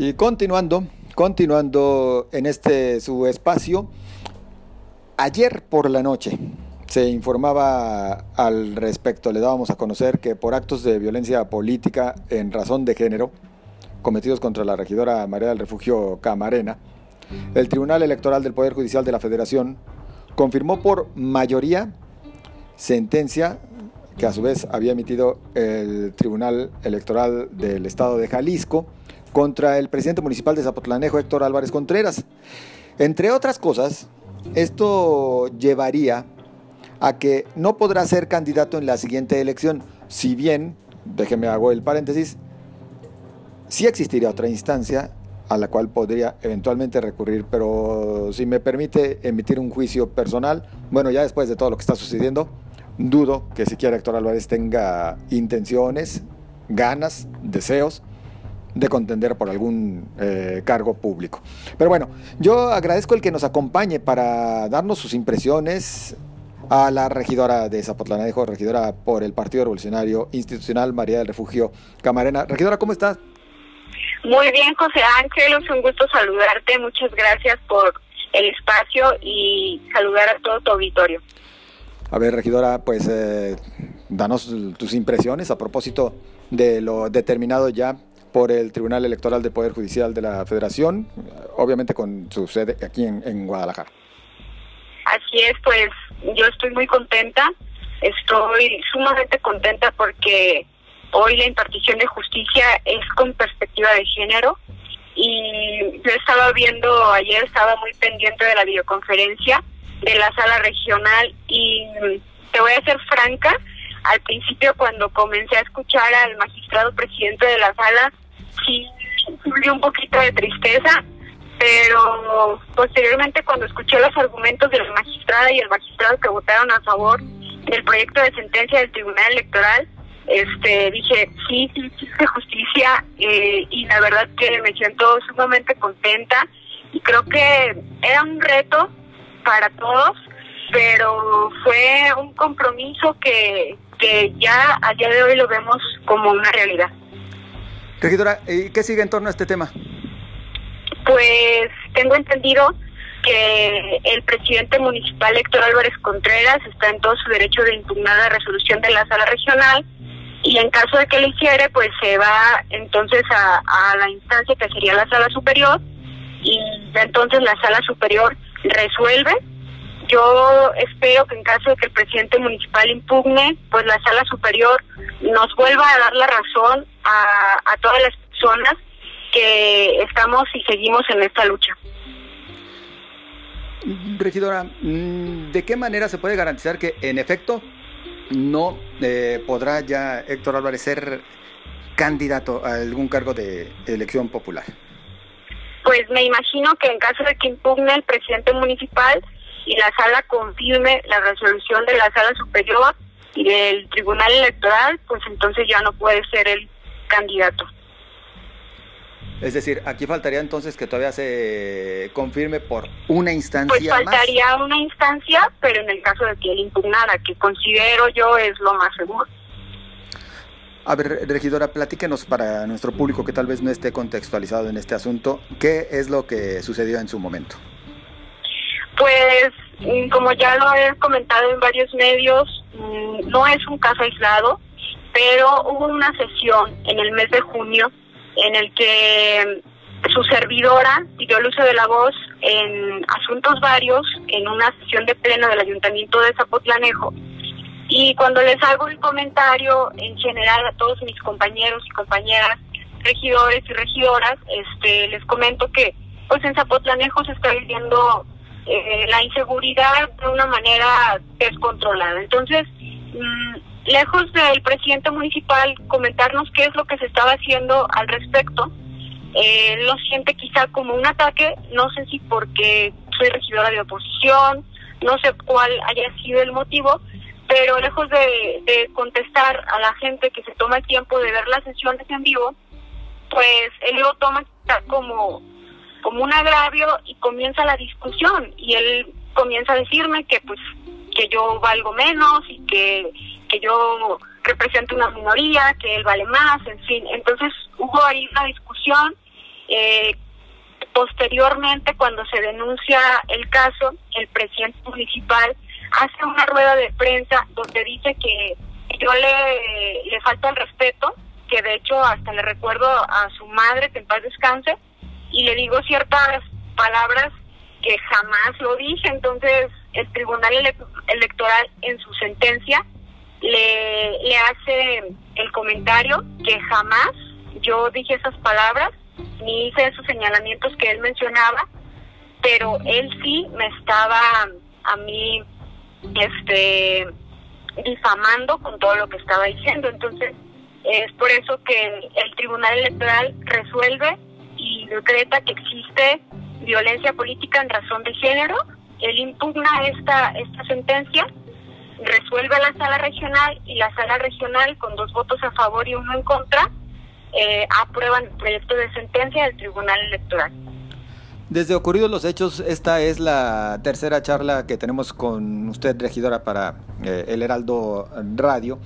Y continuando, continuando en este su espacio, ayer por la noche se informaba al respecto, le dábamos a conocer que por actos de violencia política en razón de género cometidos contra la regidora María del Refugio Camarena, el Tribunal Electoral del Poder Judicial de la Federación confirmó por mayoría sentencia que a su vez había emitido el Tribunal Electoral del Estado de Jalisco contra el presidente municipal de Zapotlanejo, Héctor Álvarez Contreras. Entre otras cosas, esto llevaría a que no podrá ser candidato en la siguiente elección, si bien, déjeme hago el paréntesis, sí existiría otra instancia a la cual podría eventualmente recurrir, pero si me permite emitir un juicio personal, bueno, ya después de todo lo que está sucediendo, dudo que siquiera Héctor Álvarez tenga intenciones, ganas, deseos de contender por algún eh, cargo público. Pero bueno, yo agradezco el que nos acompañe para darnos sus impresiones a la regidora de Zapotlanejo, regidora por el Partido Revolucionario Institucional María del Refugio Camarena. Regidora, ¿cómo estás? Muy bien, José Ángel, es un gusto saludarte. Muchas gracias por el espacio y saludar a todo tu auditorio. A ver, regidora, pues eh, danos tus impresiones a propósito de lo determinado ya por el Tribunal Electoral del Poder Judicial de la Federación, obviamente con su sede aquí en, Guadalajara. Así es, pues yo estoy muy contenta, estoy sumamente contenta porque hoy la impartición de justicia es con perspectiva de género y yo estaba viendo ayer, estaba muy pendiente de la videoconferencia de la sala regional y te voy a ser franca, al principio cuando comencé a escuchar al magistrado presidente de la sala, sí dio un poquito de tristeza, pero posteriormente cuando escuché los argumentos de la magistrada y el magistrado que votaron a favor del proyecto de sentencia del Tribunal Electoral, este dije sí, sí, sí, justicia eh, y la verdad que me siento sumamente contenta y creo que era un reto para todos, pero fue un compromiso que, que ya a día de hoy lo vemos como una realidad. Regidora, ¿y qué sigue en torno a este tema? Pues tengo entendido que el presidente municipal Héctor Álvarez Contreras está en todo su derecho de impugnar la resolución de la sala regional y en caso de que lo hiciere, pues se va entonces a, a la instancia que sería la sala superior y entonces la sala superior resuelve. Yo espero que en caso de que el presidente municipal impugne, pues la sala superior nos vuelva a dar la razón a, a todas las personas que estamos y seguimos en esta lucha. Regidora, mm, ¿de qué manera se puede garantizar que en efecto no eh, podrá ya Héctor Álvarez ser candidato a algún cargo de elección popular? pues me imagino que en caso de que impugne el presidente municipal y la sala confirme la resolución de la sala superior y del tribunal electoral, pues entonces ya no puede ser el candidato. Es decir, aquí faltaría entonces que todavía se confirme por una instancia. Pues faltaría una instancia, pero en el caso de que él impugnara, que considero yo es lo más seguro. A ver, regidora, platíquenos para nuestro público que tal vez no esté contextualizado en este asunto, ¿qué es lo que sucedió en su momento? Pues, mm, como ya lo he comentado en varios medios, mm, no es un caso aislado, pero hubo una sesión en el mes de junio en el que su servidora pidió el uso de la voz en asuntos varios en una sesión de pleno del Ayuntamiento de Zapotlanejo. Y cuando les hago el comentario en general a todos mis compañeros y compañeras, regidores y regidoras, este, les comento que pues en Zapotlanejo se está viviendo eh, la inseguridad de una manera descontrolada. Entonces, mm, lejos del presidente municipal comentarnos qué es lo que se estaba haciendo al respecto, eh, lo siente quizá como un ataque, no sé si porque soy regidora de oposición, no sé cuál haya sido el motivo, pero lejos de, contestar a la gente que se toma el tiempo de ver las sesiones en vivo, pues él lo toma como, como un agravio y comienza la discusión y él comienza a decirme que pues que yo valgo menos y que, que yo represento una minoría, que él vale más, en fin. Entonces hubo ahí una discusión Eh, posteriormente, cuando se denuncia el caso, el presidente municipal hace una rueda de prensa donde dice que yo le, le falta el respeto, que de hecho hasta le recuerdo a su madre que en paz descanse, y le digo ciertas palabras que jamás lo dije, entonces el Tribunal Electoral en su sentencia le, le hace el comentario que jamás yo dije esas palabras ni hice esos señalamientos que él mencionaba, pero él sí me estaba a mí este difamando con todo lo que estaba diciendo. Entonces, es por eso que el Tribunal Electoral resuelve y decreta que existe violencia política en razón de género. Él impugna esta, esta sentencia, resuelve la sala regional y la sala regional, con dos votos a favor y uno en contra, eh, aprueban el proyecto de sentencia del Tribunal Electoral. Desde ocurridos los hechos, esta es la tercera charla que tenemos con usted, regidora, para eh, el Heraldo Radio.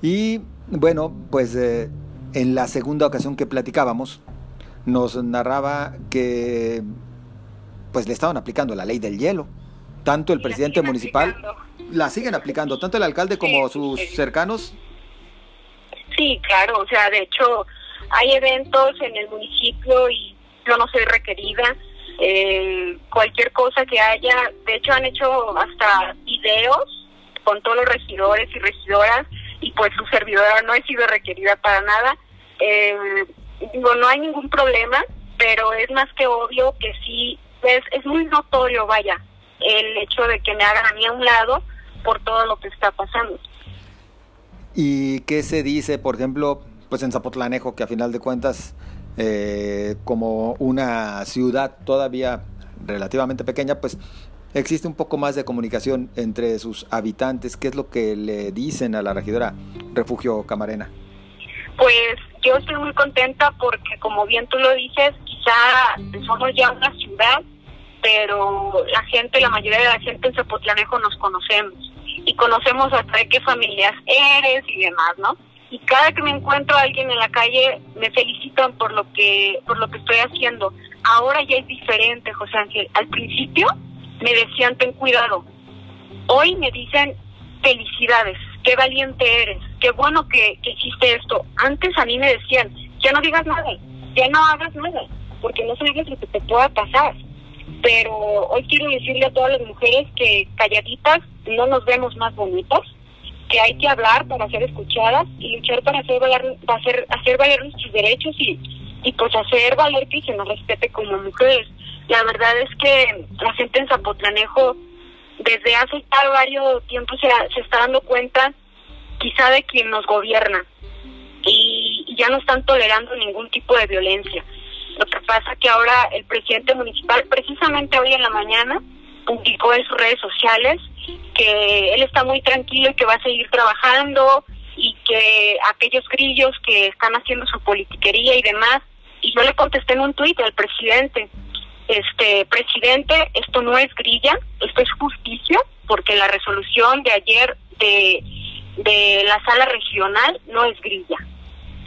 Y bueno, pues eh, en la segunda ocasión que platicábamos, nos narraba que pues le estaban aplicando la ley del hielo. Tanto el presidente municipal la siguen aplicando, tanto el alcalde como sus cercanos. Sí, claro, o sea, de hecho hay eventos en el municipio y yo no soy requerida. Eh, cualquier cosa que haya, de hecho han hecho hasta videos con todos los regidores y regidoras y pues su servidora no he sido requerida para nada. Eh, digo, no hay ningún problema, pero es más que obvio que sí, es, es muy notorio, vaya, el hecho de que me hagan a mí a un lado por todo lo que está pasando. ¿Y qué se dice, por ejemplo, pues en Zapotlanejo, que a final de cuentas, eh, como una ciudad todavía relativamente pequeña, pues existe un poco más de comunicación entre sus habitantes. ¿Qué es lo que le dicen a la regidora Refugio Camarena? Pues yo estoy muy contenta porque, como bien tú lo dices, quizá somos ya una ciudad, pero la gente, la mayoría de la gente en Zapotlanejo nos conocemos y conocemos hasta de qué familias eres y demás, ¿no? Y cada que me encuentro a alguien en la calle me felicitan por lo que por lo que estoy haciendo. Ahora ya es diferente, José Ángel. Al principio me decían ten cuidado. Hoy me dicen felicidades, qué valiente eres, qué bueno que, que hiciste esto. Antes a mí me decían, ya no digas nada, ya no hagas nada, porque no sabes lo que te pueda pasar. Pero hoy quiero decirle a todas las mujeres que calladitas no nos vemos más bonitas, que hay que hablar para ser escuchadas y luchar para hacer valer, para hacer, hacer valer nuestros derechos y, y pues hacer valer que se nos respete como mujeres. La verdad es que la gente en Zapotlanejo desde hace varios tiempos se, se está dando cuenta quizá de quien nos gobierna y, ya no están tolerando ningún tipo de violencia. Lo que pasa que ahora el presidente municipal, precisamente hoy en la mañana, publicó en sus redes sociales que él está muy tranquilo y que va a seguir trabajando y que aquellos grillos que están haciendo su politiquería y demás, y yo le contesté en un tuit al presidente, este presidente, esto no es grilla, esto es justicia, porque la resolución de ayer de, de la sala regional no es grilla,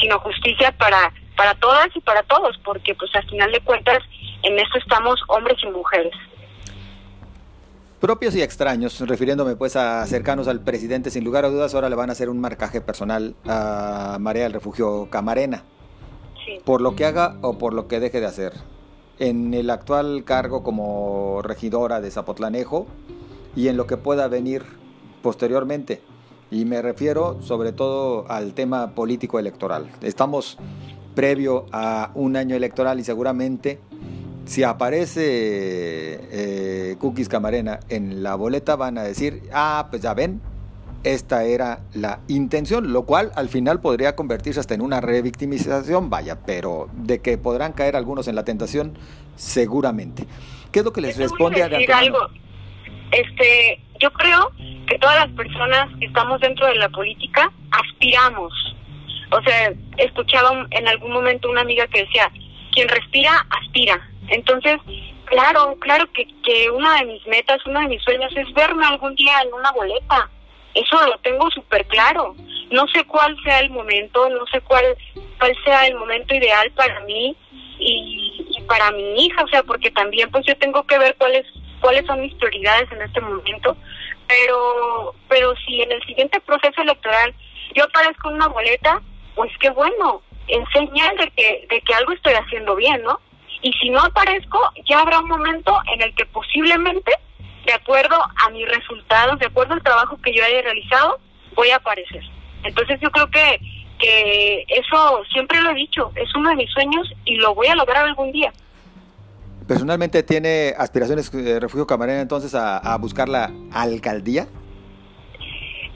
sino justicia para para todas y para todos, porque pues al final de cuentas en esto estamos hombres y mujeres. Propios y extraños, refiriéndome pues a cercanos al presidente, sin lugar a dudas ahora le van a hacer un marcaje personal a María del Refugio Camarena, por lo que haga o por lo que deje de hacer. En el actual cargo como regidora de Zapotlanejo y en lo que pueda venir posteriormente. Y me refiero sobre todo al tema político electoral. Estamos previo a un año electoral y seguramente si aparece eh, Cookies Camarena en la boleta van a decir, ah, pues ya ven, esta era la intención, lo cual al final podría convertirse hasta en una revictimización, vaya, pero de que podrán caer algunos en la tentación, seguramente. ¿Qué es lo que les responde a algo. Este, yo creo que todas las personas que estamos dentro de la política aspiramos o sea, escuchaba en algún momento una amiga que decía, quien respira, aspira. Entonces, claro, claro que, que una de mis metas, uno de mis sueños es verme algún día en una boleta. Eso lo tengo súper claro. No sé cuál sea el momento, no sé cuál, cuál sea el momento ideal para mí y para mi hija, o sea, porque también pues yo tengo que ver cuáles cuáles son mis prioridades en este momento, pero pero si en el siguiente proceso electoral yo aparezco en una boleta, pues qué bueno, en señal de que de que algo estoy haciendo bien, ¿no? Y si no aparezco, ya habrá un momento en el que posiblemente, de acuerdo a mis resultados, de acuerdo al trabajo que yo haya realizado, voy a aparecer. Entonces yo creo que que eso siempre lo he dicho, es uno de mis sueños y lo voy a lograr algún día. ¿Personalmente tiene aspiraciones de Refugio Camarena entonces a, buscar la alcaldía?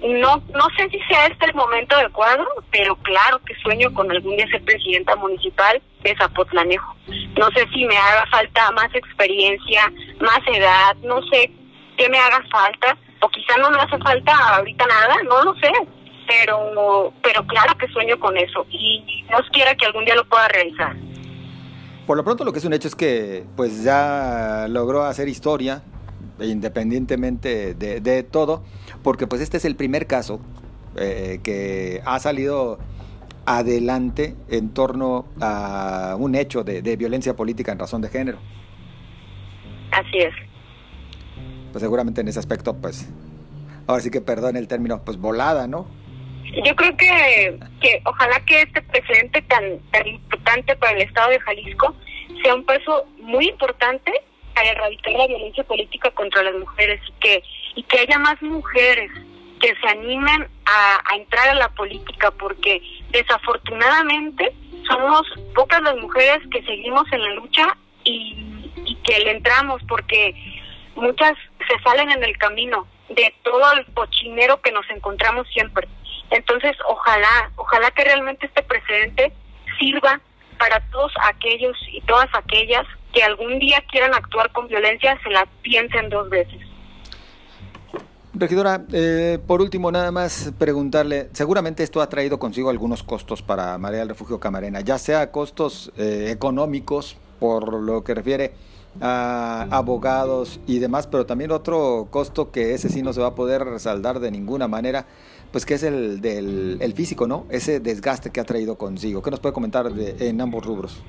No, no sé si sea este el momento adecuado, pero claro que sueño con algún día ser presidenta municipal de Zapotlanejo. No sé si me haga falta más experiencia, más edad, no sé qué me haga falta, o quizá no me hace falta ahorita nada, no lo sé, pero, pero claro que sueño con eso y Dios quiera que algún día lo pueda realizar. Por lo pronto lo que es un hecho es que pues ya logró hacer historia independientemente de, todo, porque pues este es el primer caso eh, que ha salido adelante en torno a un hecho de, de, violencia política en razón de género. Así es. Pues seguramente en ese aspecto, pues, ahora sí que perdón el término, pues volada, ¿no? Yo creo que, que ojalá que este precedente tan, tan para el Estado de Jalisco sea un paso muy importante para erradicar la violencia política contra las mujeres y que, y que haya más mujeres que se animen a, a entrar a la política porque desafortunadamente somos pocas las mujeres que seguimos en la lucha y, y que le entramos porque muchas se salen en el camino de todo el cochinero que nos encontramos siempre. Entonces, ojalá, ojalá que realmente este precedente sirva para todos aquellos y todas aquellas que algún día quieran actuar con violencia, se la piensen dos veces. Regidora, eh, por último, nada más preguntarle, seguramente esto ha traído consigo algunos costos para María del Refugio Camarena, ya sea costos eh, económicos, por lo que refiere a abogados y demás, pero también otro costo que ese sí no se va a poder resaldar de ninguna manera, pues que es el del el físico, ¿no? Ese desgaste que ha traído consigo. ¿Qué nos puede comentar de, en ambos rubros?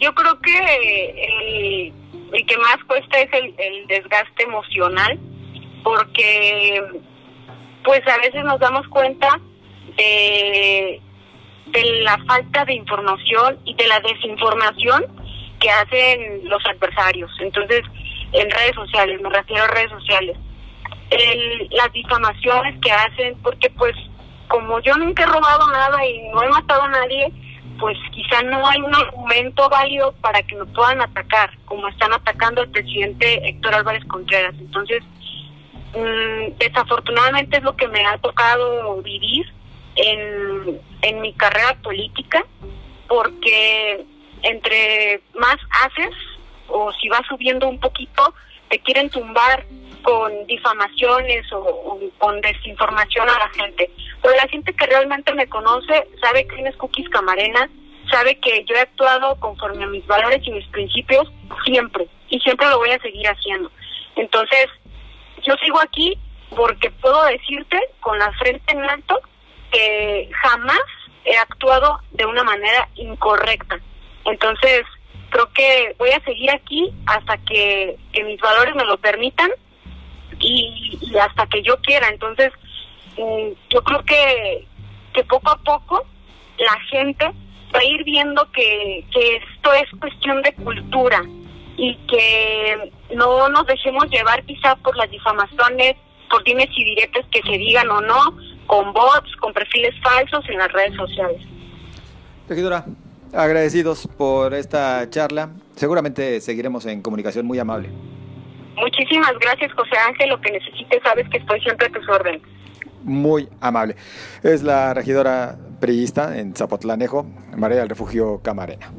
Yo creo que el, que más cuesta es el, desgaste emocional, porque pues a veces nos damos cuenta de la falta de información y de la desinformación que hacen los adversarios. Entonces, en redes sociales, me refiero a redes sociales el, las difamaciones que hacen, porque pues como yo nunca he robado nada y no he matado a nadie, pues quizá no hay un argumento válido para que me puedan atacar, como están atacando al presidente Héctor Álvarez Contreras. Entonces, mm, desafortunadamente es lo que me ha tocado vivir en, en mi carrera política, porque entre más haces, o si vas subiendo un poquito, te quieren tumbar con difamaciones o, con desinformación a la gente. Pero la gente que realmente me conoce sabe quién es Cookies Camarena, sabe que yo he actuado conforme a mis valores y mis principios siempre, y siempre lo voy a seguir haciendo. Entonces, yo sigo aquí porque puedo decirte con la frente en alto que jamás he actuado de una manera incorrecta. Entonces, creo que voy a seguir aquí hasta que, mis valores me lo permitan y, hasta que yo quiera. Entonces, mm, yo creo que, que poco a poco la gente va a ir viendo que, que esto es cuestión de cultura y que no nos dejemos llevar quizá por las difamaciones, por dimes y diretes que se digan o no, con bots, con perfiles falsos en las redes sociales. Regidora, agradecidos por esta charla. Seguramente seguiremos en comunicación muy amable. Muchísimas gracias, José Ángel. Lo que necesites, sabes que estoy siempre a tus órdenes. Muy amable. Es la regidora priista en Zapotlanejo, María del Refugio Camarena.